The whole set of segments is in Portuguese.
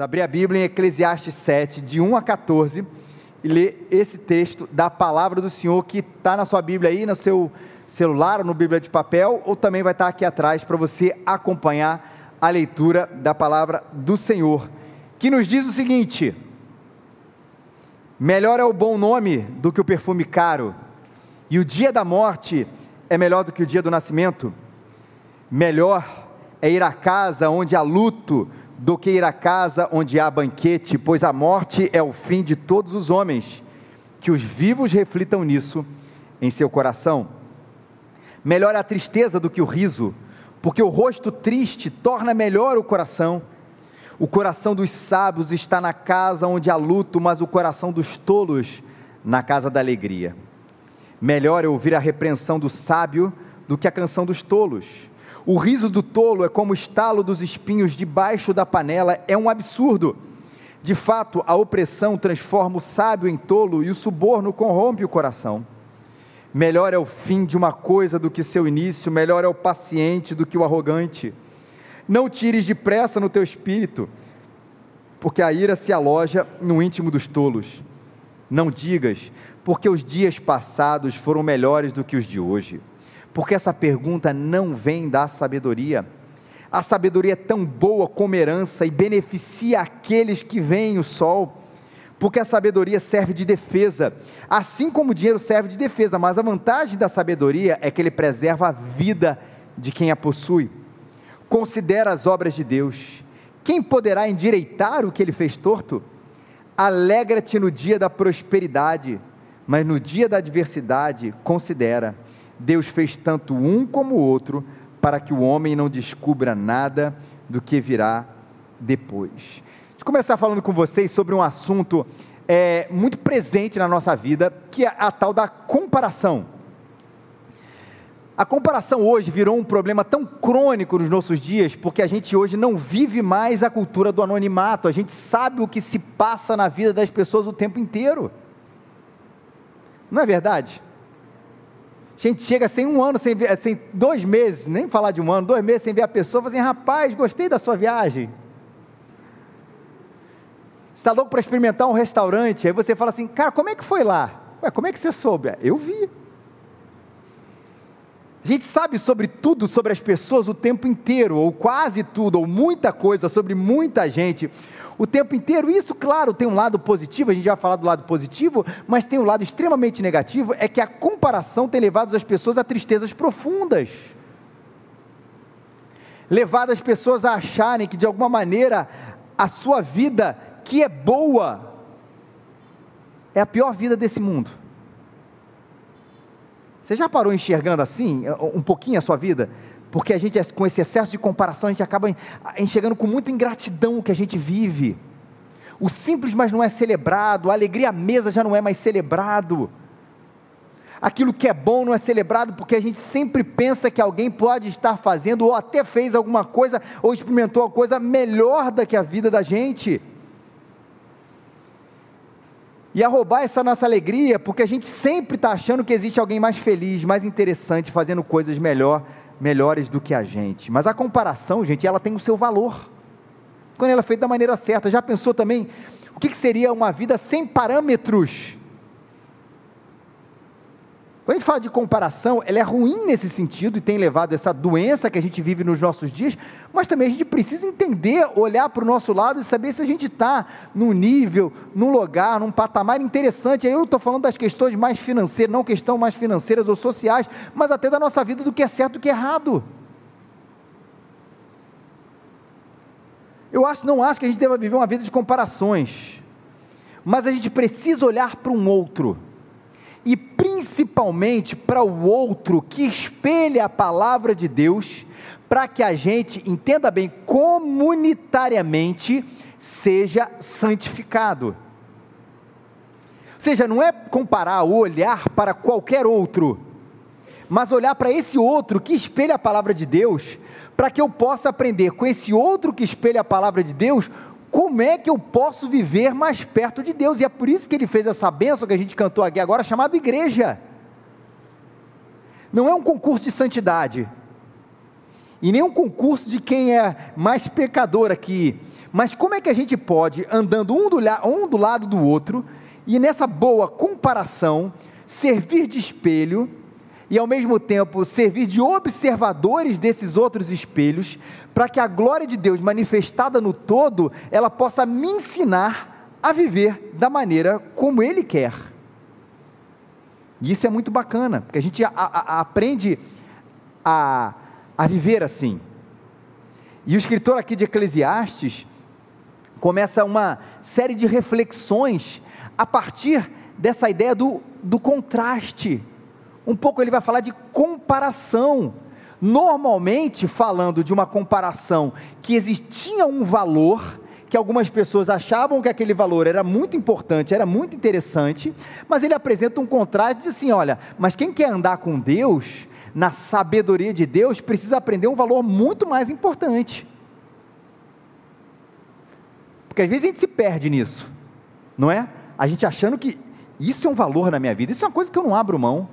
abrir a Bíblia em Eclesiastes 7, de 1 a 14, e ler esse texto da palavra do Senhor que está na sua Bíblia aí, no seu celular, no Bíblia de papel, ou também vai estar aqui atrás para você acompanhar a leitura da palavra do Senhor, que nos diz o seguinte: Melhor é o bom nome do que o perfume caro, e o dia da morte é melhor do que o dia do nascimento. Melhor é ir à casa onde há luto do que ir à casa onde há banquete, pois a morte é o fim de todos os homens. Que os vivos reflitam nisso em seu coração. Melhor é a tristeza do que o riso, porque o rosto triste torna melhor o coração. O coração dos sábios está na casa onde há luto, mas o coração dos tolos na casa da alegria. Melhor é ouvir a repreensão do sábio do que a canção dos tolos o riso do tolo é como o estalo dos espinhos debaixo da panela, é um absurdo. De fato, a opressão transforma o sábio em tolo e o suborno corrompe o coração. Melhor é o fim de uma coisa do que seu início, melhor é o paciente do que o arrogante. Não tires depressa no teu espírito, porque a ira se aloja no íntimo dos tolos. Não digas, porque os dias passados foram melhores do que os de hoje porque essa pergunta não vem da sabedoria. A sabedoria é tão boa como herança e beneficia aqueles que veem o sol, porque a sabedoria serve de defesa, assim como o dinheiro serve de defesa, mas a vantagem da sabedoria é que ele preserva a vida de quem a possui. Considera as obras de Deus. Quem poderá endireitar o que ele fez torto? Alegra-te no dia da prosperidade, mas no dia da adversidade, considera Deus fez tanto um como o outro para que o homem não descubra nada do que virá depois. Deixa eu começar falando com vocês sobre um assunto é, muito presente na nossa vida, que é a tal da comparação. A comparação hoje virou um problema tão crônico nos nossos dias, porque a gente hoje não vive mais a cultura do anonimato, a gente sabe o que se passa na vida das pessoas o tempo inteiro. Não é verdade? A gente chega sem um ano, sem, ver, sem dois meses, nem falar de um ano, dois meses sem ver a pessoa, fala assim, rapaz, gostei da sua viagem. Você está louco para experimentar um restaurante, aí você fala assim, cara, como é que foi lá? Ué, como é que você soube? Eu vi. A gente sabe sobre tudo sobre as pessoas o tempo inteiro, ou quase tudo, ou muita coisa sobre muita gente o tempo inteiro. Isso, claro, tem um lado positivo, a gente já vai falar do lado positivo, mas tem um lado extremamente negativo, é que a comparação tem levado as pessoas a tristezas profundas. Levado as pessoas a acharem que de alguma maneira a sua vida, que é boa, é a pior vida desse mundo. Você já parou enxergando assim, um pouquinho a sua vida? Porque a gente, com esse excesso de comparação, a gente acaba enxergando com muita ingratidão o que a gente vive. O simples, mas não é celebrado, a alegria à mesa já não é mais celebrado. Aquilo que é bom não é celebrado porque a gente sempre pensa que alguém pode estar fazendo, ou até fez alguma coisa, ou experimentou uma coisa melhor do que a vida da gente e a roubar essa nossa alegria, porque a gente sempre está achando que existe alguém mais feliz, mais interessante, fazendo coisas melhor, melhores do que a gente. Mas a comparação, gente, ela tem o seu valor. Quando ela é feita da maneira certa. Já pensou também o que, que seria uma vida sem parâmetros? Quando a gente fala de comparação, ela é ruim nesse sentido e tem levado essa doença que a gente vive nos nossos dias, mas também a gente precisa entender, olhar para o nosso lado e saber se a gente está num nível, num lugar, num patamar interessante. Aí eu estou falando das questões mais financeiras, não questões mais financeiras ou sociais, mas até da nossa vida do que é certo e do que é errado. Eu acho, não acho que a gente deva viver uma vida de comparações, mas a gente precisa olhar para um outro e principalmente para o outro que espelha a palavra de Deus, para que a gente, entenda bem, comunitariamente seja santificado. Ou seja, não é comparar ou olhar para qualquer outro, mas olhar para esse outro que espelha a palavra de Deus, para que eu possa aprender com esse outro que espelha a palavra de Deus como é que eu posso viver mais perto de Deus? E é por isso que ele fez essa bênção que a gente cantou aqui agora, chamado igreja. Não é um concurso de santidade, e nem um concurso de quem é mais pecador aqui, Mas como é que a gente pode, andando um do, um do lado do outro, e nessa boa comparação, servir de espelho e ao mesmo tempo servir de observadores desses outros espelhos, para que a glória de Deus manifestada no todo, ela possa me ensinar a viver da maneira como Ele quer. E isso é muito bacana, porque a gente a, a, aprende a, a viver assim. E o escritor aqui de Eclesiastes começa uma série de reflexões a partir dessa ideia do, do contraste. Um pouco ele vai falar de comparação. Normalmente, falando de uma comparação que existia um valor, que algumas pessoas achavam que aquele valor era muito importante, era muito interessante, mas ele apresenta um contraste diz assim: olha, mas quem quer andar com Deus, na sabedoria de Deus, precisa aprender um valor muito mais importante. Porque às vezes a gente se perde nisso, não é? A gente achando que isso é um valor na minha vida, isso é uma coisa que eu não abro mão.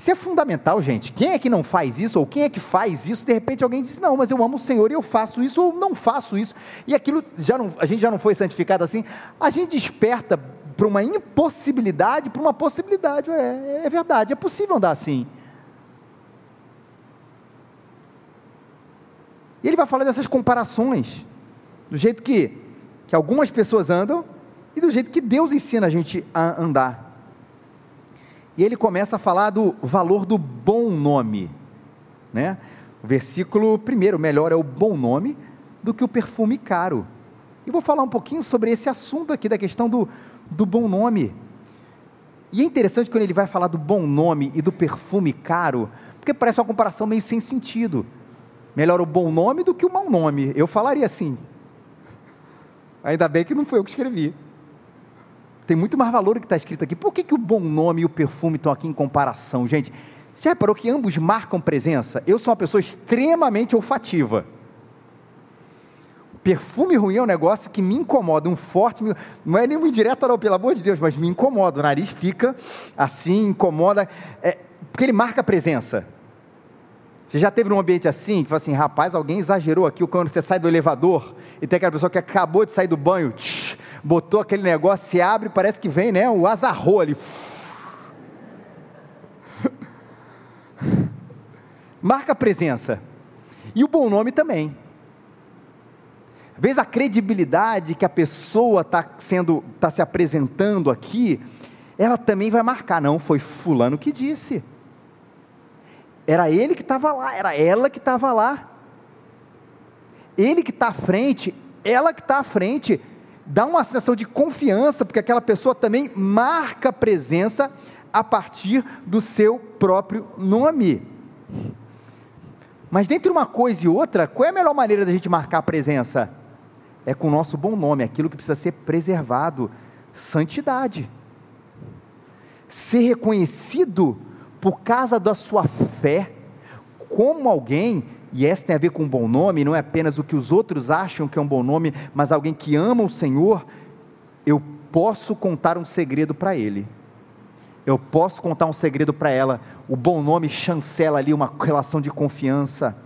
Isso é fundamental, gente. Quem é que não faz isso, ou quem é que faz isso, de repente alguém diz, não, mas eu amo o Senhor e eu faço isso, ou não faço isso. E aquilo, já não, a gente já não foi santificado assim, a gente desperta para uma impossibilidade, para uma possibilidade. É, é verdade, é possível andar assim. E ele vai falar dessas comparações, do jeito que, que algumas pessoas andam e do jeito que Deus ensina a gente a andar. E ele começa a falar do valor do bom nome, né? O versículo primeiro, melhor é o bom nome do que o perfume caro. E vou falar um pouquinho sobre esse assunto aqui da questão do, do bom nome. E é interessante quando ele vai falar do bom nome e do perfume caro, porque parece uma comparação meio sem sentido. Melhor o bom nome do que o mau nome. Eu falaria assim. Ainda bem que não foi eu que escrevi tem muito mais valor do que está escrito aqui. Por que, que o bom nome e o perfume estão aqui em comparação, gente? Você reparou que ambos marcam presença? Eu sou uma pessoa extremamente olfativa. Perfume ruim é um negócio que me incomoda, um forte, não é nenhuma indireta não, pelo amor de Deus, mas me incomoda, o nariz fica assim, incomoda, é, porque ele marca presença. Você já teve num ambiente assim, que fala assim, rapaz, alguém exagerou aqui, quando você sai do elevador, e tem aquela pessoa que acabou de sair do banho, tsh, botou aquele negócio, se abre, parece que vem, né? O azarrou ali. Marca a presença. E o bom nome também. Às a credibilidade que a pessoa está sendo, está se apresentando aqui, ela também vai marcar. Não, foi fulano que disse. Era ele que estava lá, era ela que estava lá. Ele que está à frente, ela que está à frente dá uma sensação de confiança, porque aquela pessoa também marca presença a partir do seu próprio nome. Mas dentre uma coisa e outra, qual é a melhor maneira da gente marcar a presença? É com o nosso bom nome, aquilo que precisa ser preservado, santidade. Ser reconhecido por causa da sua fé, como alguém e essa tem a ver com um bom nome, não é apenas o que os outros acham que é um bom nome, mas alguém que ama o Senhor, eu posso contar um segredo para ele. Eu posso contar um segredo para ela. O bom nome chancela ali uma relação de confiança.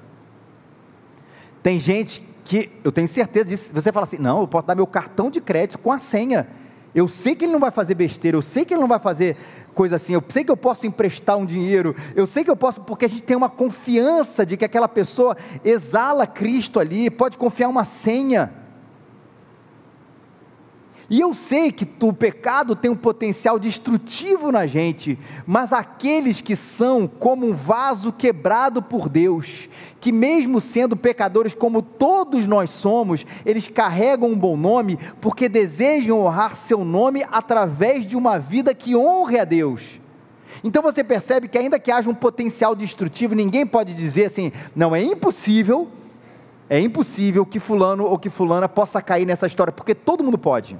Tem gente que, eu tenho certeza disso, você fala assim: não, eu posso dar meu cartão de crédito com a senha. Eu sei que ele não vai fazer besteira, eu sei que ele não vai fazer coisa assim. Eu sei que eu posso emprestar um dinheiro, eu sei que eu posso, porque a gente tem uma confiança de que aquela pessoa exala Cristo ali, pode confiar uma senha. E eu sei que o pecado tem um potencial destrutivo na gente, mas aqueles que são como um vaso quebrado por Deus, que mesmo sendo pecadores como todos nós somos, eles carregam um bom nome porque desejam honrar seu nome através de uma vida que honre a Deus. Então você percebe que ainda que haja um potencial destrutivo, ninguém pode dizer assim, não é impossível, é impossível que fulano ou que fulana possa cair nessa história, porque todo mundo pode.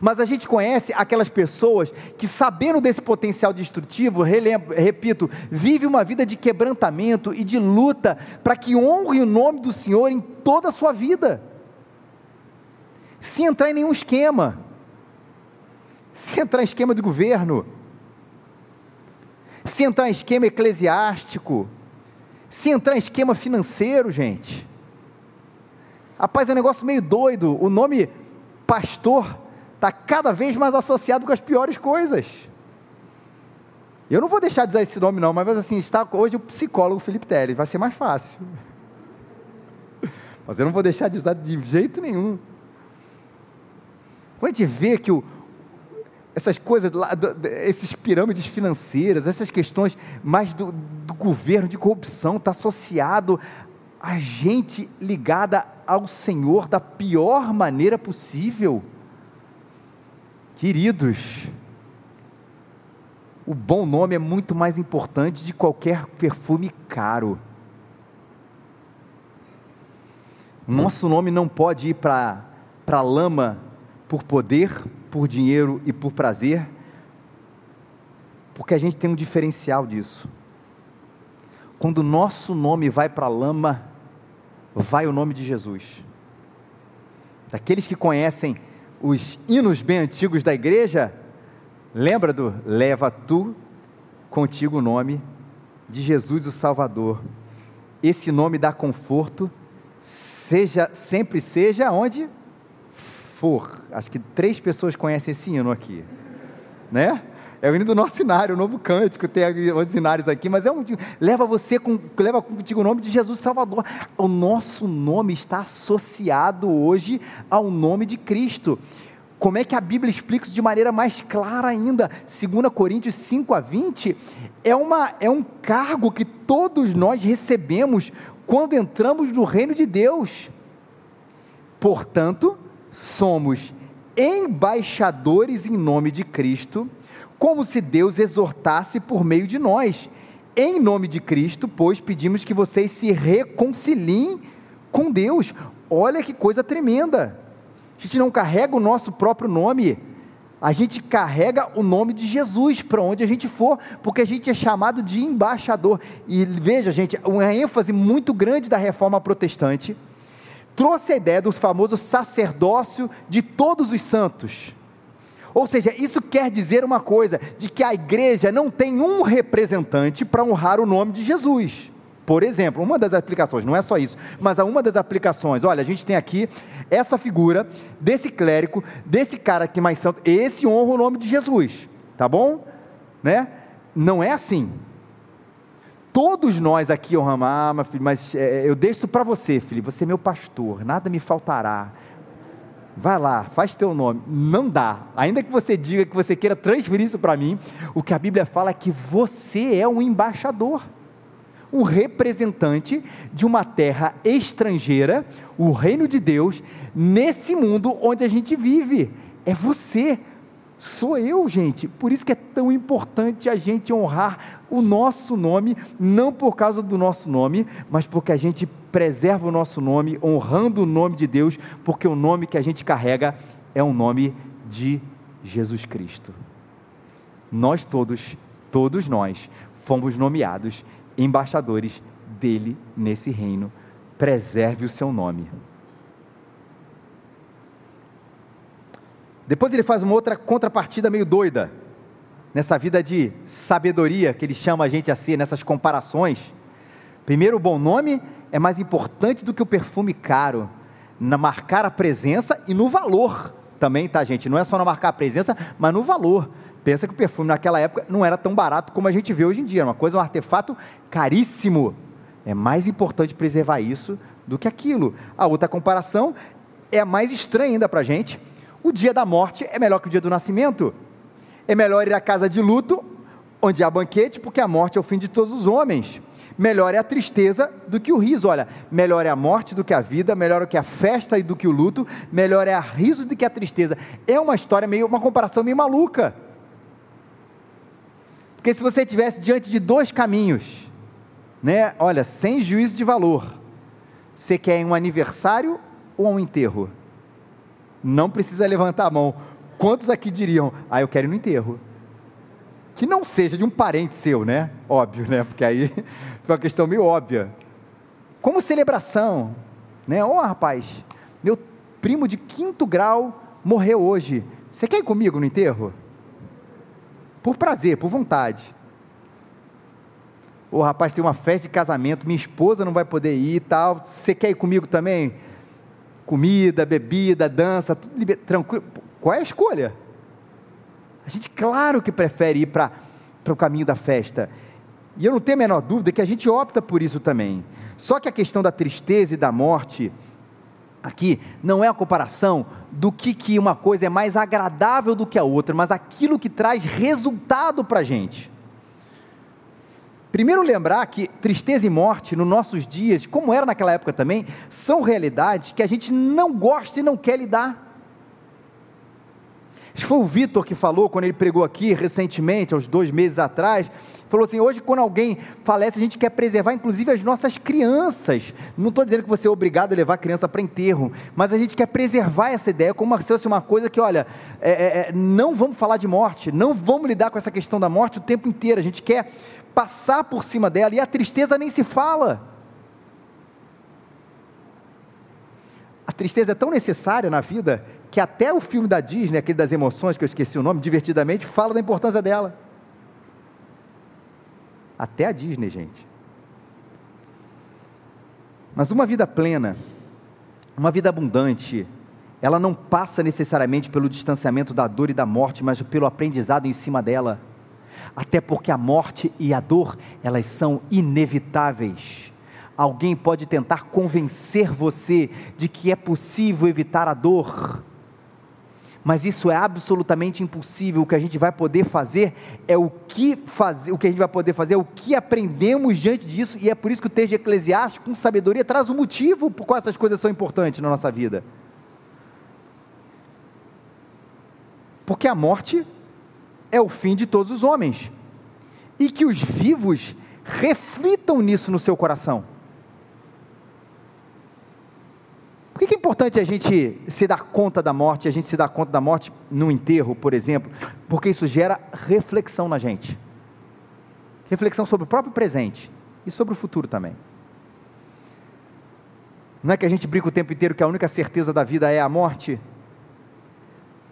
Mas a gente conhece aquelas pessoas que, sabendo desse potencial destrutivo, relembro, repito, vive uma vida de quebrantamento e de luta para que honre o nome do Senhor em toda a sua vida, sem entrar em nenhum esquema, sem entrar em esquema de governo, sem entrar em esquema eclesiástico, sem entrar em esquema financeiro, gente. Rapaz, é um negócio meio doido. O nome pastor está cada vez mais associado com as piores coisas. Eu não vou deixar de usar esse nome, não, mas assim, está hoje o psicólogo Felipe Teles, vai ser mais fácil. Mas eu não vou deixar de usar de jeito nenhum. Quando a gente vê que o, essas coisas, esses pirâmides financeiras, essas questões mais do, do governo, de corrupção, está associado a gente ligada ao Senhor da pior maneira possível. Queridos, o bom nome é muito mais importante de qualquer perfume caro. Nosso nome não pode ir para a lama por poder, por dinheiro e por prazer, porque a gente tem um diferencial disso. Quando nosso nome vai para a lama, vai o nome de Jesus. Daqueles que conhecem os hinos bem antigos da igreja, lembra do leva tu contigo o nome de Jesus o Salvador. Esse nome dá conforto, seja sempre seja onde for. Acho que três pessoas conhecem esse hino aqui, né? É o hino do nosso cenário, o novo cântico, tem os cenários aqui, mas é um leva você com, leva contigo o nome de Jesus Salvador. O nosso nome está associado hoje ao nome de Cristo. Como é que a Bíblia explica isso de maneira mais clara ainda? 2 Coríntios 5 a 20 é, uma, é um cargo que todos nós recebemos quando entramos no reino de Deus. Portanto, somos embaixadores em nome de Cristo, como se Deus exortasse por meio de nós. Em nome de Cristo, pois, pedimos que vocês se reconciliem com Deus. Olha que coisa tremenda. A gente não carrega o nosso próprio nome, a gente carrega o nome de Jesus para onde a gente for, porque a gente é chamado de embaixador. E veja, gente, uma ênfase muito grande da reforma protestante trouxe a ideia do famoso sacerdócio de todos os santos. Ou seja, isso quer dizer uma coisa: de que a igreja não tem um representante para honrar o nome de Jesus. Por exemplo, uma das aplicações, não é só isso, mas uma das aplicações, olha, a gente tem aqui essa figura desse clérigo, desse cara que mais santo, esse honra o nome de Jesus, tá bom? Né? Não é assim. Todos nós aqui honramos, ah, mas, mas é, eu deixo para você, filho, você é meu pastor, nada me faltará. Vai lá, faz teu nome. Não dá. Ainda que você diga que você queira transferir isso para mim, o que a Bíblia fala é que você é um embaixador, um representante de uma terra estrangeira, o reino de Deus, nesse mundo onde a gente vive. É você sou eu, gente. Por isso que é tão importante a gente honrar o nosso nome, não por causa do nosso nome, mas porque a gente preserva o nosso nome, honrando o nome de Deus, porque o nome que a gente carrega é o nome de Jesus Cristo. Nós todos, todos nós, fomos nomeados embaixadores dele nesse reino. Preserve o seu nome. Depois ele faz uma outra contrapartida meio doida, nessa vida de sabedoria que ele chama a gente a ser, nessas comparações. Primeiro, o bom nome é mais importante do que o perfume caro, na marcar a presença e no valor também, tá, gente? Não é só na marcar a presença, mas no valor. Pensa que o perfume naquela época não era tão barato como a gente vê hoje em dia, uma coisa, um artefato caríssimo. É mais importante preservar isso do que aquilo. A outra comparação é mais estranha ainda para a gente o dia da morte é melhor que o dia do nascimento. É melhor ir à casa de luto, onde há banquete, porque a morte é o fim de todos os homens. Melhor é a tristeza do que o riso. Olha, melhor é a morte do que a vida, melhor é que a festa do que o luto, melhor é a riso do que a tristeza. É uma história meio, uma comparação meio maluca. Porque se você estivesse diante de dois caminhos, né? Olha, sem juízo de valor, você quer um aniversário ou um enterro? Não precisa levantar a mão. Quantos aqui diriam, ah, eu quero ir no enterro? Que não seja de um parente seu, né? Óbvio, né? Porque aí foi uma questão meio óbvia. Como celebração, né? Ó, oh, rapaz, meu primo de quinto grau morreu hoje. Você quer ir comigo no enterro? Por prazer, por vontade. Ô oh, rapaz, tem uma festa de casamento, minha esposa não vai poder ir e tal. Você quer ir comigo também? Comida, bebida, dança, tudo liber... tranquilo. Qual é a escolha? A gente, claro que prefere ir para o caminho da festa. E eu não tenho a menor dúvida que a gente opta por isso também. Só que a questão da tristeza e da morte, aqui, não é a comparação do que, que uma coisa é mais agradável do que a outra, mas aquilo que traz resultado para a gente. Primeiro, lembrar que tristeza e morte, nos nossos dias, como era naquela época também, são realidades que a gente não gosta e não quer lidar. Acho que foi o Vitor que falou, quando ele pregou aqui recentemente, uns dois meses atrás, falou assim: hoje, quando alguém falece, a gente quer preservar, inclusive, as nossas crianças. Não estou dizendo que você é obrigado a levar a criança para enterro, mas a gente quer preservar essa ideia como se fosse uma coisa que, olha, é, é, é, não vamos falar de morte, não vamos lidar com essa questão da morte o tempo inteiro. A gente quer passar por cima dela, e a tristeza nem se fala. A tristeza é tão necessária na vida que até o filme da Disney, aquele das emoções, que eu esqueci o nome, divertidamente, fala da importância dela. Até a Disney, gente. Mas uma vida plena, uma vida abundante, ela não passa necessariamente pelo distanciamento da dor e da morte, mas pelo aprendizado em cima dela até porque a morte e a dor, elas são inevitáveis. Alguém pode tentar convencer você de que é possível evitar a dor, mas isso é absolutamente impossível. O que a gente vai poder fazer é o que fazer, o que a gente vai poder fazer é o que aprendemos diante disso, e é por isso que o texto de Eclesiastes, com sabedoria, traz um motivo por qual essas coisas são importantes na nossa vida. Porque a morte é o fim de todos os homens, e que os vivos reflitam nisso no seu coração. Por que é importante a gente se dar conta da morte, a gente se dar conta da morte no enterro, por exemplo? Porque isso gera reflexão na gente. Reflexão sobre o próprio presente e sobre o futuro também. Não é que a gente brinca o tempo inteiro que a única certeza da vida é a morte?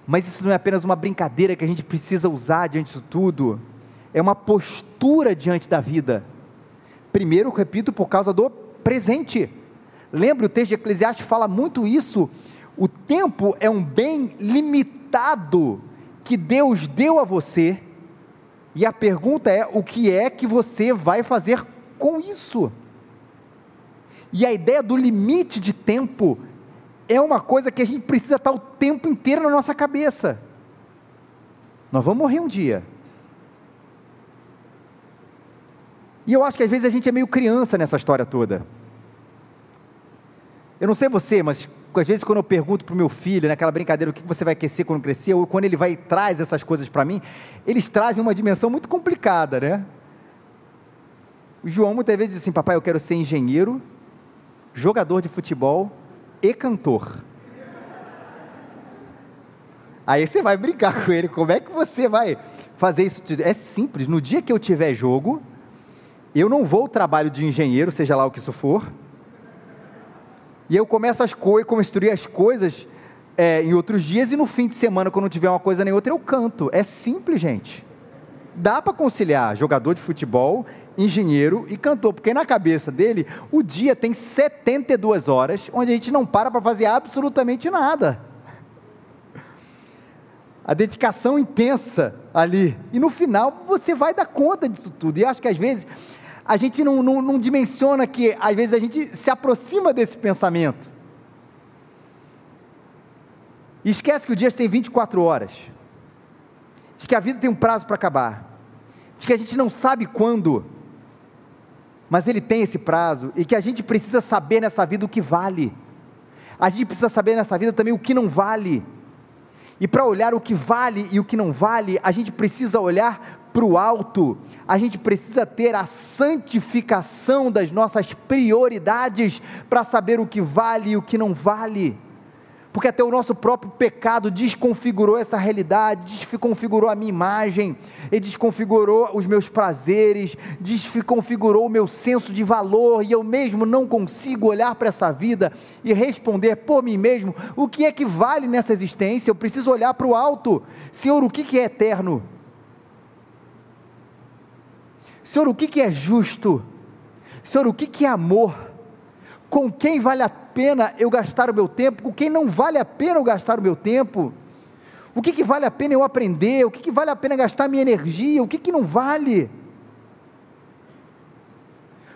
Mas isso não é apenas uma brincadeira que a gente precisa usar diante disso tudo, é uma postura diante da vida. Primeiro, repito, por causa do presente. Lembre, o texto de Eclesiastes fala muito isso. O tempo é um bem limitado que Deus deu a você, e a pergunta é: o que é que você vai fazer com isso? E a ideia do limite de tempo é uma coisa que a gente precisa estar o tempo inteiro na nossa cabeça. Nós vamos morrer um dia. E eu acho que às vezes a gente é meio criança nessa história toda. Eu não sei você, mas às vezes quando eu pergunto para o meu filho, naquela brincadeira, o que você vai aquecer quando crescer, ou quando ele vai e traz essas coisas para mim, eles trazem uma dimensão muito complicada, né? O João muitas vezes diz assim, papai, eu quero ser engenheiro, jogador de futebol e cantor. Aí você vai brincar com ele, como é que você vai fazer isso? É simples, no dia que eu tiver jogo, eu não vou ao trabalho de engenheiro, seja lá o que isso for, e eu começo as coisas, construir as coisas é, em outros dias, e no fim de semana, quando não tiver uma coisa nem outra, eu canto. É simples, gente. Dá para conciliar jogador de futebol engenheiro e cantor, porque na cabeça dele o dia tem 72 horas onde a gente não para para fazer absolutamente nada. A dedicação intensa ali. E no final você vai dar conta disso tudo. E acho que às vezes a gente não, não, não dimensiona que às vezes a gente se aproxima desse pensamento. E esquece que o dia tem 24 horas. De que a vida tem um prazo para acabar. De que a gente não sabe quando mas ele tem esse prazo e que a gente precisa saber nessa vida o que vale. A gente precisa saber nessa vida também o que não vale. E para olhar o que vale e o que não vale, a gente precisa olhar para o alto, a gente precisa ter a santificação das nossas prioridades para saber o que vale e o que não vale porque até o nosso próprio pecado desconfigurou essa realidade, desconfigurou a minha imagem, e desconfigurou os meus prazeres, desconfigurou o meu senso de valor, e eu mesmo não consigo olhar para essa vida e responder por mim mesmo o que é que vale nessa existência. Eu preciso olhar para o alto, Senhor, o que é eterno? Senhor, o que é justo? Senhor, o que é amor? com quem vale a pena eu gastar o meu tempo, com quem não vale a pena eu gastar o meu tempo. O que, vale a pena eu aprender? O que, que vale a pena gastar minha energia? O que, que não vale?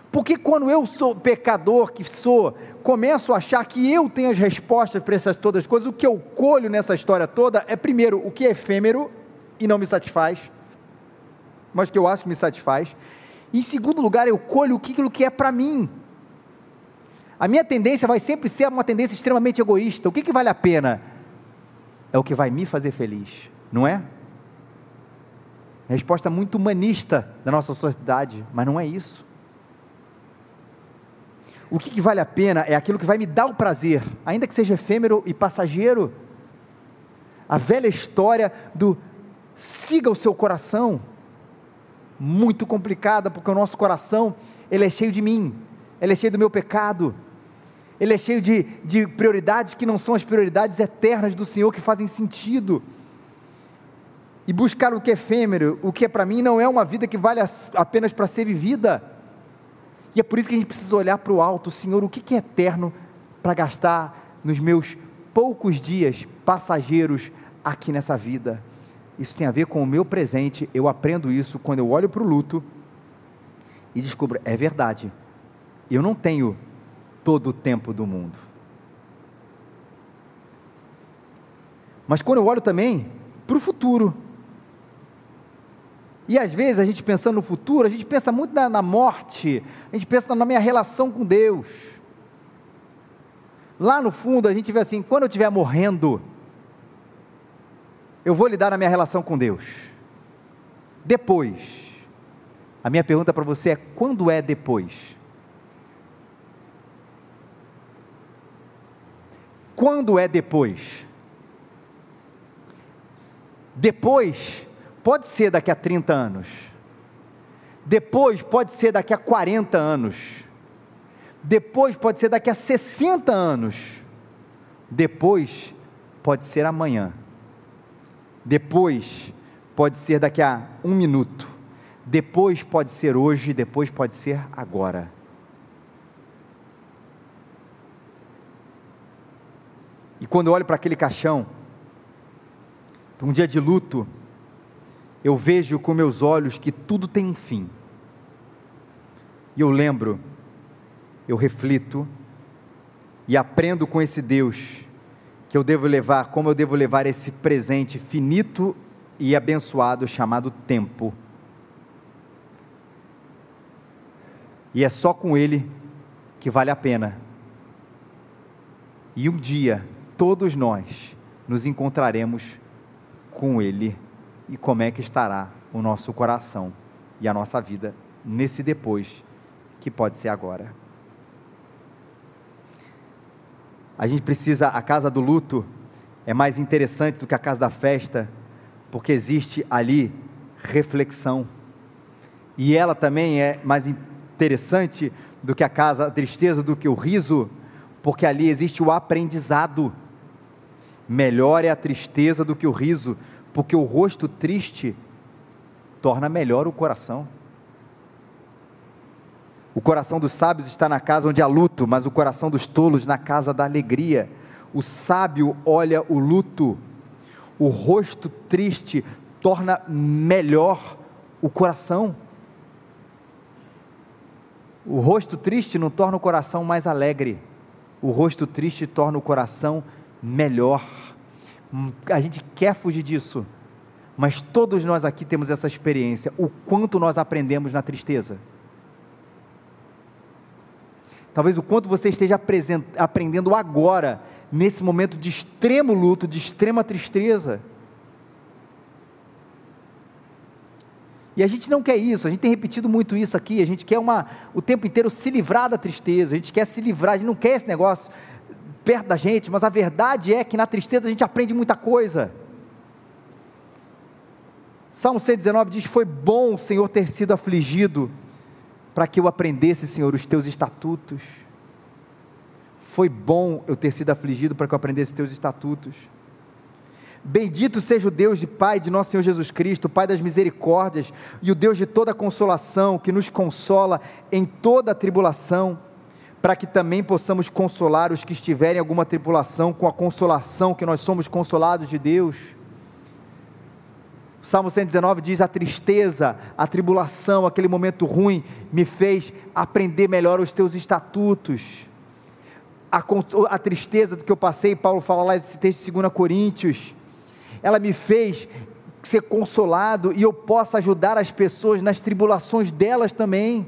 Porque quando eu sou pecador que sou, começo a achar que eu tenho as respostas para essas todas as coisas, o que eu colho nessa história toda é primeiro o que é efêmero e não me satisfaz, mas que eu acho que me satisfaz. Em segundo lugar, eu colho aquilo que é para mim. A minha tendência vai sempre ser uma tendência extremamente egoísta. O que, que vale a pena? É o que vai me fazer feliz, não é? Resposta muito humanista da nossa sociedade, mas não é isso. O que, que vale a pena é aquilo que vai me dar o prazer, ainda que seja efêmero e passageiro. A velha história do siga o seu coração, muito complicada, porque o nosso coração, ele é cheio de mim, ele é cheio do meu pecado, ele é cheio de, de prioridades que não são as prioridades eternas do Senhor, que fazem sentido. E buscar o que é efêmero, o que é para mim, não é uma vida que vale apenas para ser vivida. E é por isso que a gente precisa olhar para o alto, Senhor, o que é eterno para gastar nos meus poucos dias passageiros aqui nessa vida. Isso tem a ver com o meu presente, eu aprendo isso quando eu olho para o luto e descubro, é verdade, eu não tenho todo o tempo do mundo. Mas quando eu olho também para o futuro, e às vezes a gente pensando no futuro, a gente pensa muito na, na, morte, a gente pensa na minha relação com Deus. Lá no fundo a gente vê assim: quando eu estiver morrendo, eu vou lidar na minha relação com Deus. Depois. A minha pergunta para você é: quando é depois? Quando é depois? Depois pode ser daqui a 30 anos. Depois pode ser daqui a 40 anos. Depois pode ser daqui a 60 anos. Depois pode ser amanhã. Depois pode ser daqui a um minuto. Depois pode ser hoje. Depois pode ser agora. E quando eu olho para aquele caixão, para um dia de luto, eu vejo com meus olhos que tudo tem um fim. E eu lembro, eu reflito e aprendo com esse Deus que eu devo levar, como eu devo levar esse presente finito e abençoado chamado tempo. E é só com ele que vale a pena. E um dia todos nós nos encontraremos com Ele e como é que estará o nosso coração e a nossa vida nesse depois que pode ser agora. A gente precisa, a casa do luto é mais interessante do que a casa da festa, porque existe ali reflexão. E ela também é mais interessante do que a casa da tristeza, do que o riso, porque ali existe o aprendizado. Melhor é a tristeza do que o riso, porque o rosto triste torna melhor o coração. O coração dos sábios está na casa onde há luto, mas o coração dos tolos na casa da alegria. O sábio olha o luto, o rosto triste torna melhor o coração. O rosto triste não torna o coração mais alegre, o rosto triste torna o coração melhor. A gente quer fugir disso, mas todos nós aqui temos essa experiência. O quanto nós aprendemos na tristeza. Talvez o quanto você esteja aprendendo agora, nesse momento de extremo luto, de extrema tristeza. E a gente não quer isso, a gente tem repetido muito isso aqui, a gente quer uma, o tempo inteiro se livrar da tristeza, a gente quer se livrar, a gente não quer esse negócio perto da gente, mas a verdade é que na tristeza a gente aprende muita coisa. Salmo 119 diz: Foi bom o Senhor ter sido afligido, para que eu aprendesse, Senhor, os teus estatutos. Foi bom eu ter sido afligido para que eu aprendesse os teus estatutos. Bendito seja o Deus de Pai de nosso Senhor Jesus Cristo, Pai das misericórdias e o Deus de toda consolação, que nos consola em toda a tribulação para que também possamos consolar os que estiverem em alguma tribulação com a consolação que nós somos consolados de Deus. O Salmo 119 diz: A tristeza, a tribulação, aquele momento ruim, me fez aprender melhor os teus estatutos. A, a tristeza do que eu passei, Paulo fala lá nesse texto de 2 Coríntios, ela me fez ser consolado e eu possa ajudar as pessoas nas tribulações delas também.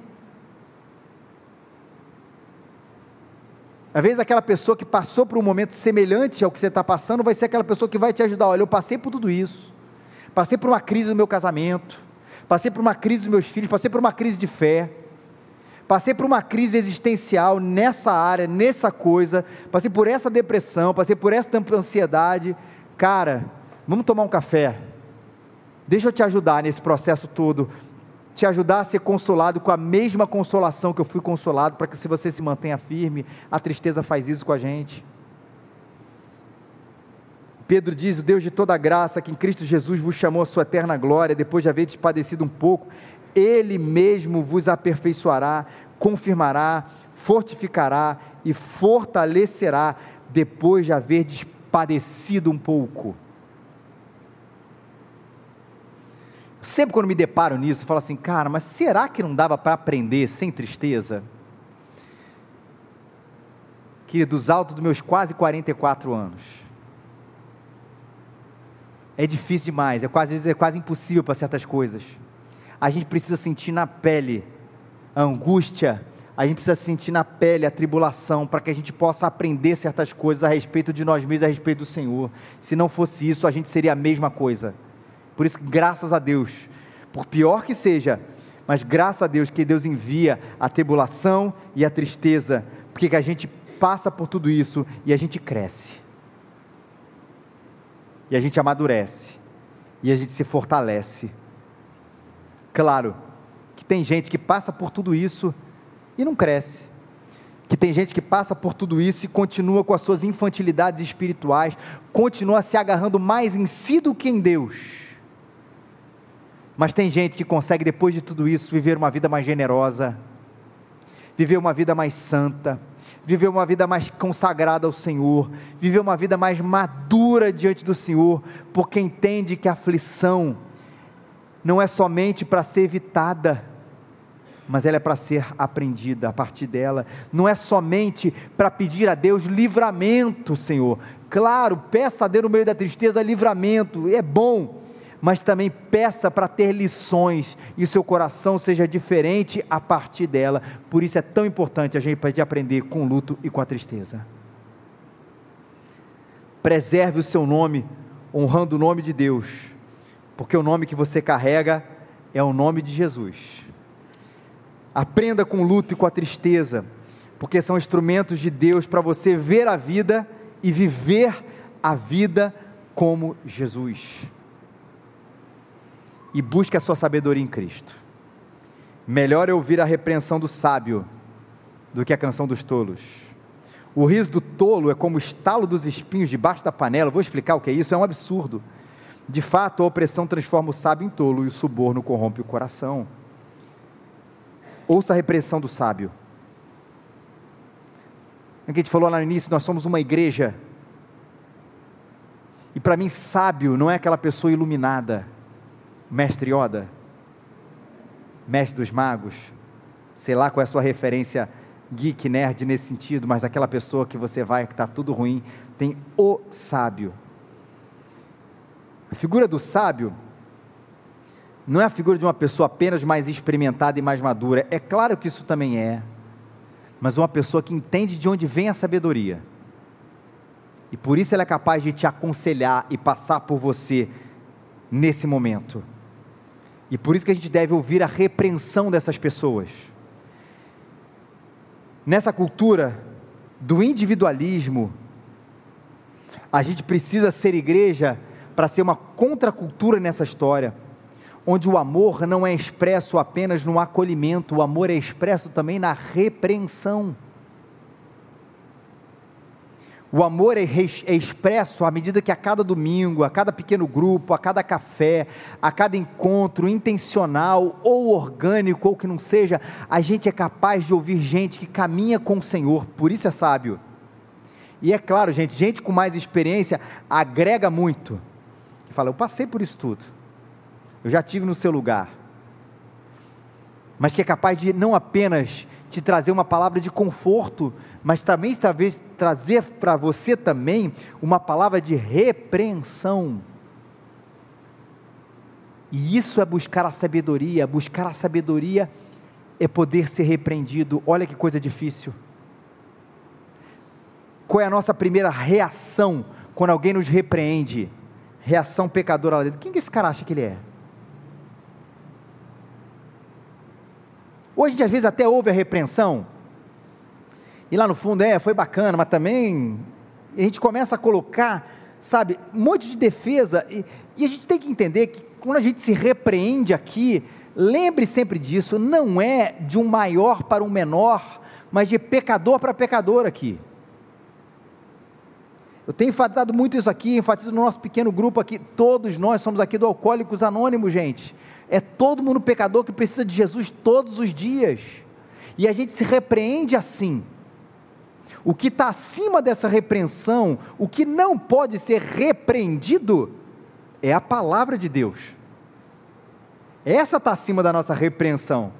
Às vezes aquela pessoa que passou por um momento semelhante ao que você está passando vai ser aquela pessoa que vai te ajudar. Olha, eu passei por tudo isso passei por uma crise no meu casamento, passei por uma crise dos meus filhos, passei por uma crise de fé, passei por uma crise existencial nessa área, nessa coisa, passei por essa depressão, passei por essa ansiedade. Cara, vamos tomar um café. Deixa eu te ajudar nesse processo todo, te ajudar a ser consolado com a mesma consolação que eu fui consolado, para que se você se mantenha firme, a tristeza faz isso com a gente. Pedro diz: o Deus de toda graça, que em Cristo Jesus vos chamou a sua eterna glória, depois de haver padecido um pouco, Ele mesmo vos aperfeiçoará, confirmará, fortificará e fortalecerá, depois de haver padecido um pouco. Sempre quando me deparo nisso, eu falo assim, cara, mas será que não dava para aprender sem tristeza? Querido, dos altos dos meus quase 44 anos é difícil demais, é quase, às vezes é quase impossível para certas coisas. A gente precisa sentir na pele a angústia, a gente precisa sentir na pele a tribulação, para que a gente possa aprender certas coisas a respeito de nós mesmos, a respeito do Senhor. Se não fosse isso, a gente seria a mesma coisa. Por isso, graças a Deus, por pior que seja, mas graças a Deus que Deus envia a tribulação e a tristeza, porque a gente passa por tudo isso e a gente cresce e a gente amadurece, e a gente se fortalece. Claro que tem gente que passa por tudo isso e não cresce, que tem gente que passa por tudo isso e continua com as suas infantilidades espirituais, continua se agarrando mais em si do que em Deus. Mas tem gente que consegue, depois de tudo isso, viver uma vida mais generosa, viver uma vida mais santa, viver uma vida mais consagrada ao Senhor, viver uma vida mais madura diante do Senhor, porque entende que a aflição não é somente para ser evitada, mas ela é para ser aprendida a partir dela. Não é somente para pedir a Deus livramento, Senhor. Claro, peça a Deus no meio da tristeza livramento, é bom mas também peça para ter lições e o seu coração seja diferente a partir dela. Por isso é tão importante a gente aprender com o luto e com a tristeza. Preserve o seu nome, honrando o nome de Deus, porque o nome que você carrega é o nome de Jesus. Aprenda com o luto e com a tristeza, porque são instrumentos de Deus para você ver a vida e viver a vida como Jesus e busque a sua sabedoria em Cristo. Melhor é ouvir a repreensão do sábio do que a canção dos tolos. O riso do tolo é como o estalo dos espinhos debaixo da panela. Vou explicar o que é isso, é um absurdo. De fato, a opressão transforma o sábio em tolo e o suborno corrompe o coração. Ouça a repreensão do sábio. O que a gente falou lá no início, nós somos uma igreja. E para mim, sábio não é aquela pessoa iluminada mestre Yoda, mestre dos magos, sei lá qual é a sua referência geek, nerd nesse sentido, mas aquela pessoa que você vai, que está tudo ruim, tem o sábio. A figura do sábio não é a figura de uma pessoa apenas mais experimentada e mais madura, é claro que isso também é, mas uma pessoa que entende de onde vem a sabedoria. E por isso ela é capaz de te aconselhar e passar por você nesse momento. E por isso que a gente deve ouvir a repreensão dessas pessoas. Nessa cultura do individualismo, a gente precisa ser igreja para ser uma contracultura nessa história, onde o amor não é expresso apenas no acolhimento, o amor é expresso também na repreensão. O amor é, é, expresso à medida que a cada domingo, a cada pequeno grupo, a cada café, a cada encontro intencional ou orgânico ou que não seja, a gente é capaz de ouvir gente que caminha com o Senhor, por isso é sábio. E é claro, gente, gente com mais experiência agrega muito. Fala, eu passei por isso tudo. Eu já tive no seu lugar. Mas que é capaz de não apenas te trazer uma palavra de conforto, mas também talvez trazer para você também uma palavra de repreensão. E isso é buscar a sabedoria. Buscar a sabedoria é poder ser repreendido. Olha que coisa difícil. Qual é a nossa primeira reação quando alguém nos repreende? Reação pecadora lá dentro. Quem que esse cara acha que ele é? Hoje, às vezes, até houve a repreensão. E lá no fundo, é, foi bacana, mas também a gente começa a colocar, sabe, um monte de defesa. E, e a gente tem que entender que quando a gente se repreende aqui, lembre sempre disso, não é de um maior para um menor, mas de pecador para pecador aqui. Eu tenho enfatizado muito isso aqui, enfatizo no nosso pequeno grupo aqui. Todos nós somos aqui do Alcoólicos Anônimos, gente. É todo mundo pecador que precisa de Jesus todos os dias. E a gente se repreende assim. O que está acima dessa repreensão, o que não pode ser repreendido, é a palavra de Deus. Essa está acima da nossa repreensão.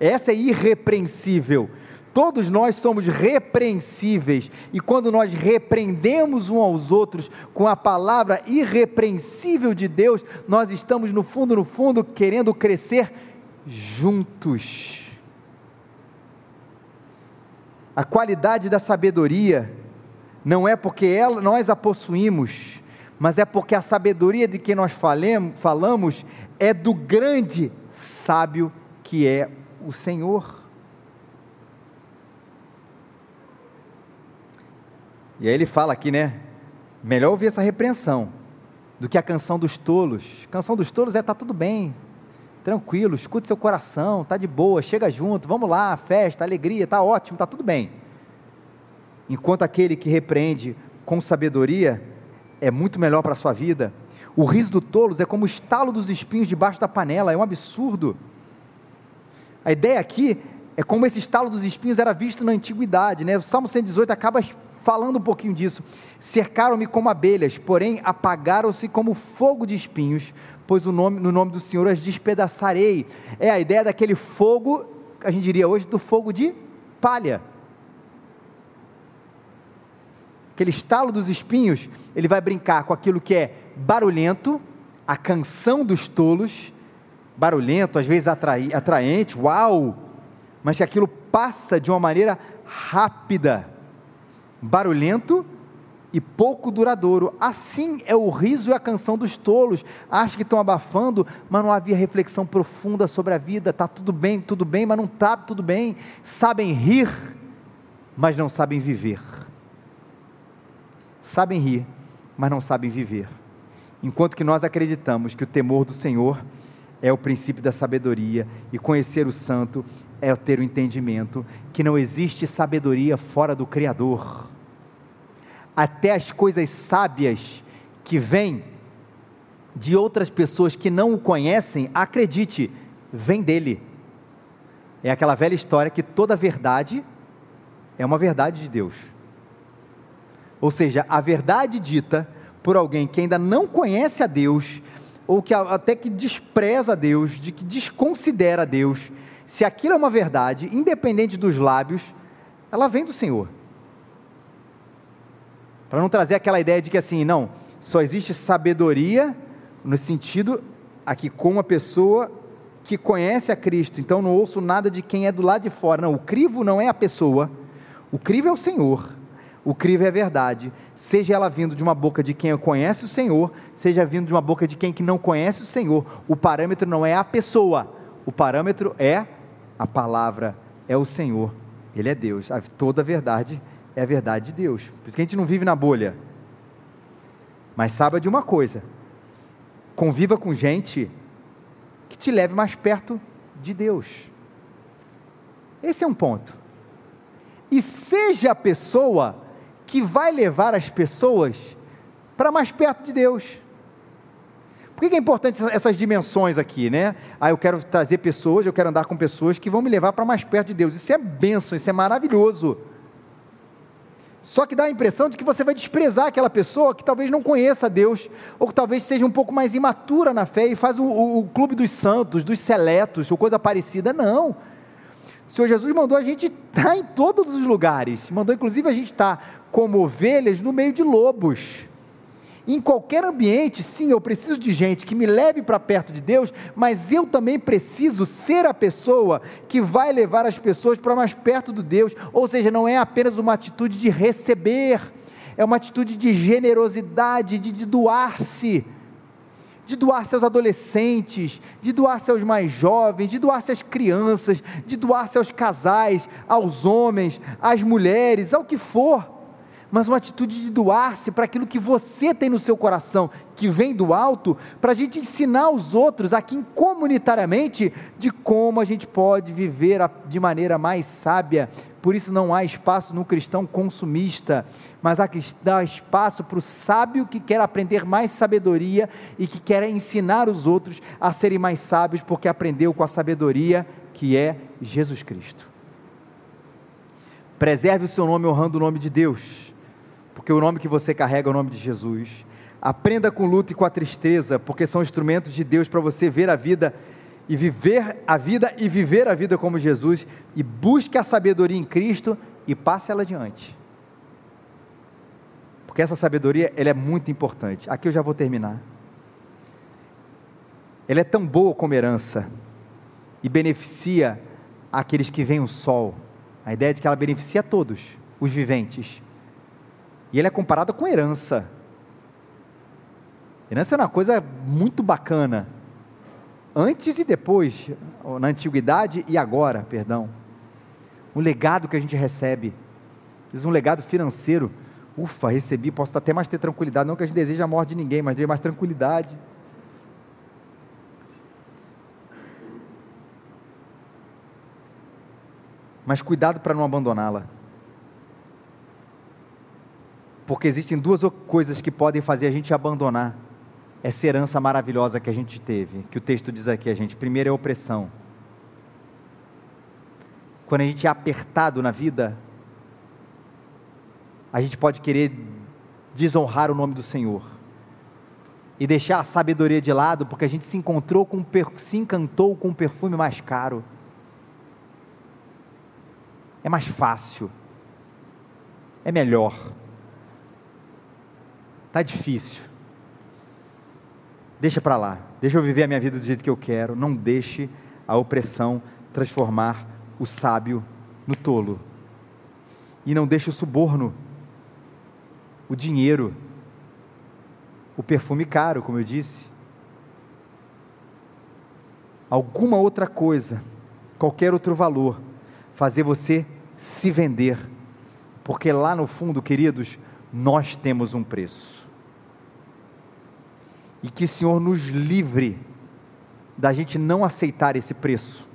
Essa é irrepreensível. Todos nós somos repreensíveis, e quando nós repreendemos uns aos outros com a palavra irrepreensível de Deus, nós estamos no fundo, no fundo, querendo crescer juntos. A qualidade da sabedoria não é porque ela, nós a possuímos, mas é porque a sabedoria de que nós falemos, falamos é do grande sábio que é o Senhor. E aí ele fala aqui, né? Melhor ouvir essa repreensão do que a canção dos tolos. Canção dos tolos é tá tudo bem, tranquilo, escute seu coração, tá de boa, chega junto, vamos lá, festa, alegria, tá ótimo, tá tudo bem. Enquanto aquele que repreende com sabedoria é muito melhor para a sua vida. O riso do tolos é como o estalo dos espinhos debaixo da panela, é um absurdo. A ideia aqui é como esse estalo dos espinhos era visto na antiguidade, né? O Salmo 118 acaba falando um pouquinho disso. Cercaram-me como abelhas, porém apagaram-se como fogo de espinhos, pois o nome, no nome do Senhor as despedaçarei. É a ideia daquele fogo, a gente diria hoje, do fogo de palha. Aquele estalo dos espinhos, ele vai brincar com aquilo que é barulhento, a canção dos tolos, barulhento, às vezes atrai, atraente, uau, mas que aquilo passa de uma maneira rápida barulhento e pouco duradouro. Assim é o riso e a canção dos tolos. Acham que estão abafando, mas não havia reflexão profunda sobre a vida. Está tudo bem, tudo bem, mas não está tudo bem. Sabem rir, mas não sabem viver. Sabem rir, mas não sabem viver. Enquanto que nós acreditamos que o temor do Senhor é o princípio da sabedoria e conhecer o santo é ter o entendimento que não existe sabedoria fora do Criador. Até as coisas sábias que vêm de outras pessoas que não o conhecem, acredite, vem dele. É aquela velha história que toda verdade é uma verdade de Deus. Ou seja, a verdade dita por alguém que ainda não conhece a Deus, ou que até que despreza a Deus, de que desconsidera a Deus, se aquilo é uma verdade, independente dos lábios, ela vem do Senhor. Para não trazer aquela ideia de que assim, não, só existe sabedoria no sentido aqui com uma pessoa que conhece a Cristo, então não ouço nada de quem é do lado de fora. Não, o crivo não é a pessoa, o crivo é o Senhor. O crivo é a verdade, seja ela vindo de uma boca de quem conhece o Senhor, seja vindo de uma boca de quem que não conhece o Senhor. O parâmetro não é a pessoa, o parâmetro é a palavra, é o Senhor. Ele é Deus. Toda a verdade é a verdade de Deus. Por isso que a gente não vive na bolha. Mas saiba de uma coisa: conviva com gente que te leve mais perto de Deus. Esse é um ponto. E seja a pessoa que vai levar as pessoas para mais perto de Deus. Por que é importante essas dimensões aqui, né? Ah, eu quero trazer pessoas, eu quero andar com pessoas que vão me levar para mais perto de Deus. Isso é bênção, isso é maravilhoso. Só que dá a impressão de que você vai desprezar aquela pessoa que talvez não conheça Deus, ou que talvez seja um pouco mais imatura na fé e faz o, o, o clube dos santos, dos seletos, ou coisa parecida. Não. O Senhor Jesus mandou a gente estar em todos os lugares, mandou inclusive a gente estar como ovelhas no meio de lobos. Em qualquer ambiente, sim, eu preciso de gente que me leve para perto de Deus, mas eu também preciso ser a pessoa que vai levar as pessoas para mais perto de Deus. Ou seja, não é apenas uma atitude de receber, é uma atitude de generosidade, de, de doar-se de doar-se aos adolescentes, de doar-se aos mais jovens, de doar-se às crianças, de doar-se aos casais, aos homens, às mulheres, ao que for mas uma atitude de doar-se para aquilo que você tem no seu coração, que vem do alto, para a gente ensinar os outros aqui comunitariamente de como a gente pode viver de maneira mais sábia. Por isso não há espaço no cristão consumista, mas há espaço para o sábio que quer aprender mais sabedoria e que quer ensinar os outros a serem mais sábios, porque aprendeu com a sabedoria que é Jesus Cristo. Preserve o seu nome honrando o nome de Deus porque o nome que você carrega é o nome de Jesus. Aprenda com luto e com a tristeza, porque são instrumentos de Deus para você ver a vida e viver a vida e viver a vida como Jesus e busque a sabedoria em Cristo e passe ela adiante. Porque essa sabedoria, ela é muito importante. Aqui eu já vou terminar. Ela é tão boa como herança e beneficia aqueles que veem o sol. A ideia é de que ela beneficia a todos, os viventes. E ele é comparado com herança. Herança é uma coisa muito bacana. Antes e depois, na antiguidade e agora, perdão. O legado que a gente recebe. Diz um legado financeiro. Ufa, recebi, posso até mais ter tranquilidade. Não que a gente deseje a morte de ninguém, mas ter mais tranquilidade. Mas cuidado para não abandoná-la. Porque existem duas coisas que podem fazer a gente abandonar essa herança maravilhosa que a gente teve, que o texto diz aqui a gente. Primeiro é a opressão. Quando a gente é apertado na vida, a gente pode querer desonrar o nome do Senhor e deixar a sabedoria de lado, porque a gente se encontrou com se encantou com um perfume mais caro. É mais fácil. É melhor. Está difícil. Deixa para lá. Deixa eu viver a minha vida do jeito que eu quero. Não deixe a opressão transformar o sábio no tolo. E não deixe o suborno, o dinheiro, o perfume caro, como eu disse. Alguma outra coisa, qualquer outro valor, fazer você se vender. Porque lá no fundo, queridos, nós temos um preço. E que o Senhor nos livre da gente não aceitar esse preço,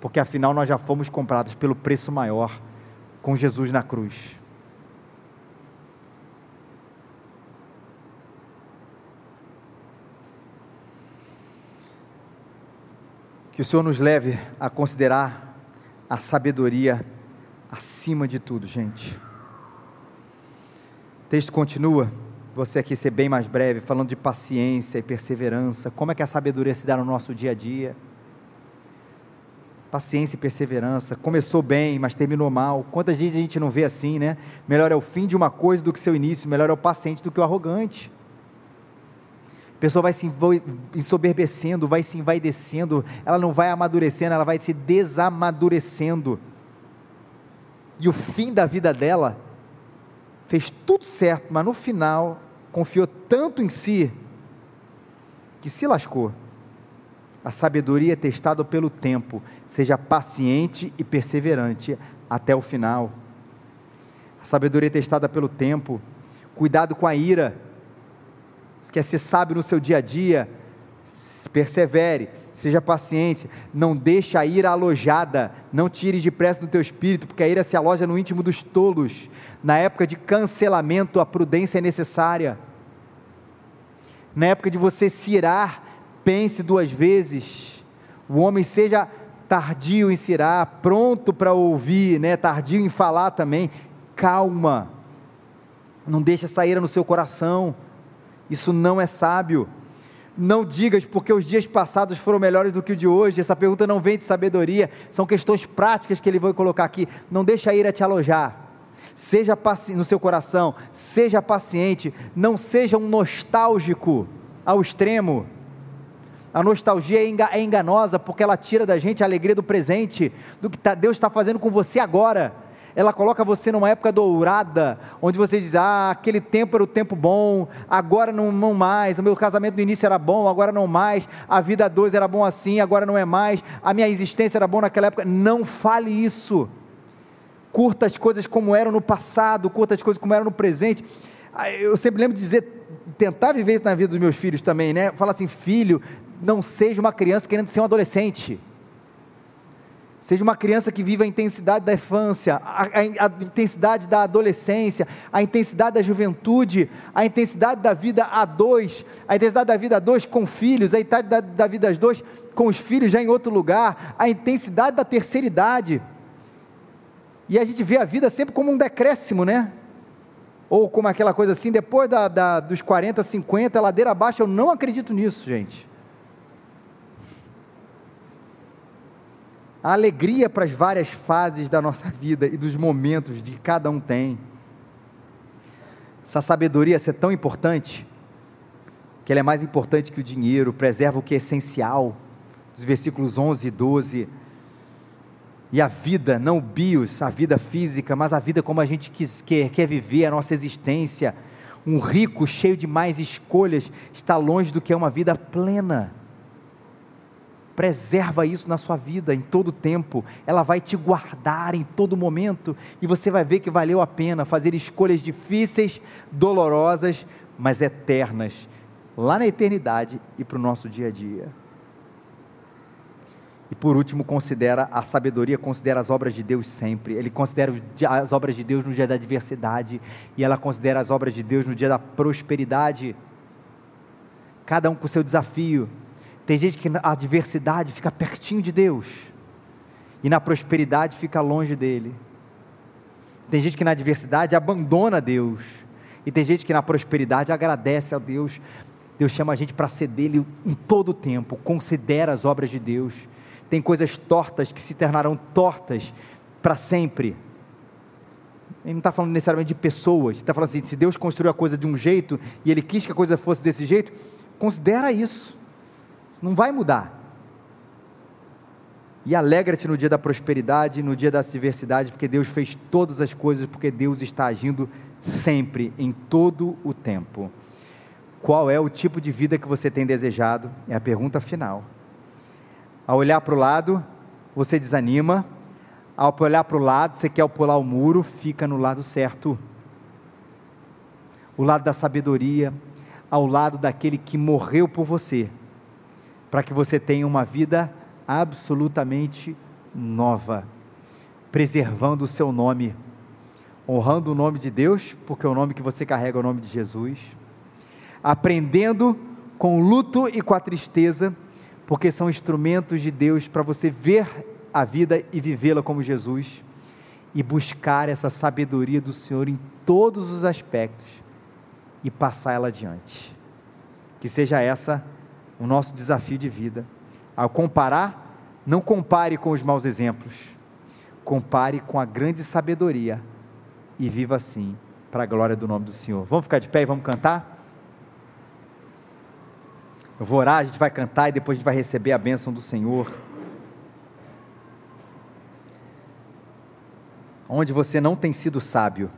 porque afinal nós já fomos comprados pelo preço maior com Jesus na cruz. Que o Senhor nos leve a considerar a sabedoria acima de tudo, gente. Texto continua, você aqui ser bem mais breve, falando de paciência e perseverança, como é que a sabedoria se dá no nosso dia a dia. Paciência e perseverança, começou bem, mas terminou mal. Quantas vezes a gente não vê assim, né? Melhor é o fim de uma coisa do que seu início, melhor é o paciente do que o arrogante. A pessoa vai se ensoberbecendo, vai se envaidecendo, ela não vai amadurecendo, ela vai se desamadurecendo. E o fim da vida dela fez tudo certo, mas no final confiou tanto em si que se lascou. A sabedoria é testada pelo tempo, seja paciente e perseverante até o final. A sabedoria é testada pelo tempo, cuidado com a ira. Se quer ser sábio no seu dia a dia, persevere, seja paciente, não deixe a ira alojada, não tire depressa no teu espírito, porque a ira se aloja no íntimo dos tolos. Na época de cancelamento, a prudência é necessária. Na época de você se irar, pense duas vezes. O homem seja tardio em se irar, pronto para ouvir, né? tardio em falar também. Calma, não deixe essa ira no seu coração, isso não é sábio. Não digas porque os dias passados foram melhores do que o de hoje. Essa pergunta não vem de sabedoria, são questões práticas que ele vai colocar aqui. Não deixa a ira te alojar. Seja no seu coração, seja paciente, não seja um nostálgico ao extremo. A nostalgia é, é enganosa porque ela tira da gente a alegria do presente, do que tá, Deus está fazendo com você agora ela coloca você numa época dourada, onde você diz: Ah, aquele tempo era o tempo bom, agora não, não mais. O meu casamento no início era bom, agora não mais. A vida a dois era bom assim, agora não é mais. A minha existência era bom naquela época. Não fale isso. Curta as coisas como eram no passado, curta as coisas como eram no presente. Ah, eu sempre lembro de dizer, tentar viver isso na vida dos meus filhos também, né? Fala assim, filho, não seja uma criança querendo ser um adolescente. Seja uma criança que viva a intensidade da infância, a, a, a, intensidade da adolescência, a intensidade da juventude, a intensidade da vida a dois, a intensidade da vida a dois com filhos, a intensidade da, da vida a dois com os filhos já em outro lugar, a intensidade da terceira idade. E a gente vê a vida sempre como um decréscimo, né? Ou como aquela coisa assim, depois da, da, dos 40, 50, ladeira abaixo, eu não acredito nisso, gente. A alegria para as várias fases da nossa vida e dos momentos de que cada um tem. Essa sabedoria ser tão importante, que ela é mais importante que o dinheiro, preserva o que é essencial, os versículos 11 e 12. E a vida, não o bios, a vida física, mas a vida como a gente quer, quer viver, a nossa existência. Um rico cheio de mais escolhas está longe do que é uma vida plena preserva isso na sua vida em todo tempo, ela vai te guardar em todo momento, e você vai ver que valeu a pena fazer escolhas difíceis, dolorosas, mas eternas, lá na eternidade e para o nosso dia a dia. E por último, considera a sabedoria, considera as obras de Deus sempre. Ele considera as obras de Deus no dia da adversidade, e ela considera as obras de Deus no dia da prosperidade. Cada um com seu desafio, tem gente que na adversidade fica pertinho de Deus, e na prosperidade fica longe dele. Tem gente que na adversidade abandona Deus, e tem gente que na prosperidade agradece a Deus. Deus chama a gente para ser dele em todo o tempo, considera as obras de Deus. Tem coisas tortas que se tornarão tortas para sempre. Ele não está falando necessariamente de pessoas, está falando assim: se Deus construiu a coisa de um jeito e Ele quis que a coisa fosse desse jeito, considera isso não vai mudar. E alegra-te no dia da prosperidade, no dia da adversidade, porque Deus fez todas as coisas, porque Deus está agindo sempre, em todo o tempo. Qual é o tipo de vida que você tem desejado? É a pergunta final. Ao olhar para o lado, você desanima. Ao olhar para o lado, você quer pular o muro, fica no lado certo. O lado da sabedoria, ao lado daquele que morreu por você para que você tenha uma vida absolutamente nova, preservando o seu nome, honrando o nome de Deus, porque o nome que você carrega é o nome de Jesus, aprendendo com o luto e com a tristeza, porque são instrumentos de Deus para você ver a vida e vivê-la como Jesus e buscar essa sabedoria do Senhor em todos os aspectos e passar ela adiante. Que seja essa o nosso desafio de vida. Ao comparar, não compare com os maus exemplos, compare com a grande sabedoria e viva assim, para a glória do nome do Senhor. Vamos ficar de pé e vamos cantar? Eu vou orar, a gente vai cantar e depois a gente vai receber a bênção do Senhor. Onde você não tem sido sábio,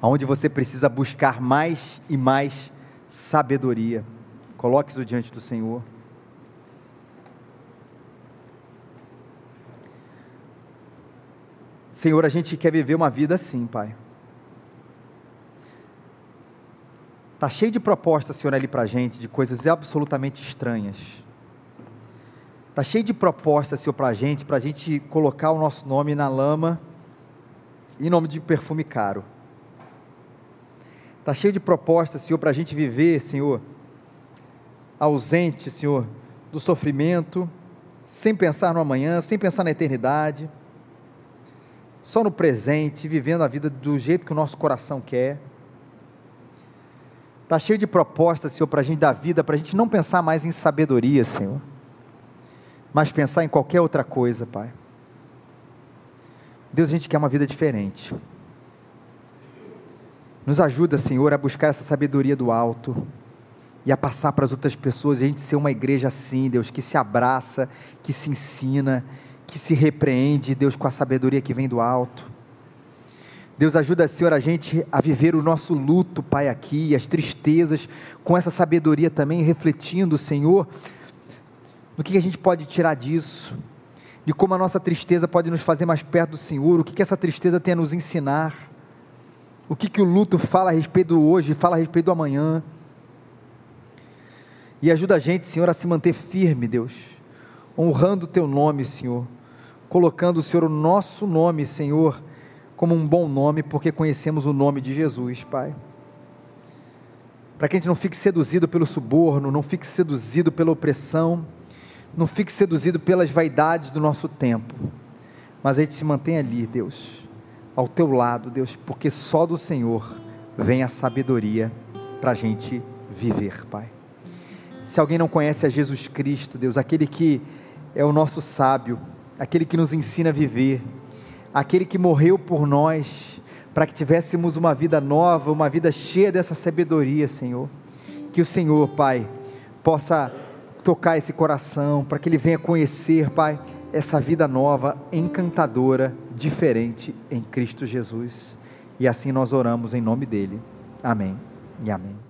onde você precisa buscar mais e mais sabedoria. Coloque isso diante do Senhor. Senhor, a gente quer viver uma vida assim, Pai. Está cheio de propostas, Senhor, ali para a gente, de coisas absolutamente estranhas. Está cheio de propostas, Senhor, para a gente, para a gente colocar o nosso nome na lama, em nome de perfume caro. Está cheio de propostas, Senhor, para a gente viver, Senhor, ausente, Senhor, do sofrimento, sem pensar no amanhã, sem pensar na eternidade, só no presente, vivendo a vida do jeito que o nosso coração quer. Está cheio de propostas, Senhor, para a gente dar vida, para a gente não pensar mais em sabedoria, Senhor, mas pensar em qualquer outra coisa, Pai. Deus, a gente quer uma vida diferente. Nos ajuda, Senhor, a buscar essa sabedoria do alto e a passar para as outras pessoas, a gente ser uma igreja assim, Deus, que se abraça, que se ensina, que se repreende, Deus, com a sabedoria que vem do alto. Deus ajuda, Senhor, a gente a viver o nosso luto, Pai, aqui, as tristezas, com essa sabedoria também, refletindo, Senhor, no que a gente pode tirar disso, de como a nossa tristeza pode nos fazer mais perto do Senhor, o que, que essa tristeza tem a nos ensinar, o que, que o luto fala a respeito do hoje, fala a respeito do amanhã. E ajuda a gente, Senhor, a se manter firme, Deus, honrando o Teu nome, Senhor, colocando, Senhor, o nosso nome, Senhor, como um bom nome, porque conhecemos o nome de Jesus, Pai. Para que a gente não fique seduzido pelo suborno, não fique seduzido pela opressão, não fique seduzido pelas vaidades do nosso tempo, mas a gente se mantém ali, Deus, ao teu lado, Deus, porque só do Senhor vem a sabedoria para a gente viver, Pai. Se alguém não conhece a Jesus Cristo, Deus, aquele que é o nosso sábio, aquele que nos ensina a viver, aquele que morreu por nós, para que tivéssemos uma vida nova, uma vida cheia dessa sabedoria, Senhor. Que o Senhor, Pai, possa tocar esse coração, para que ele venha conhecer, Pai, essa vida nova, encantadora, diferente em Cristo Jesus. E assim nós oramos em nome dele. Amém e amém.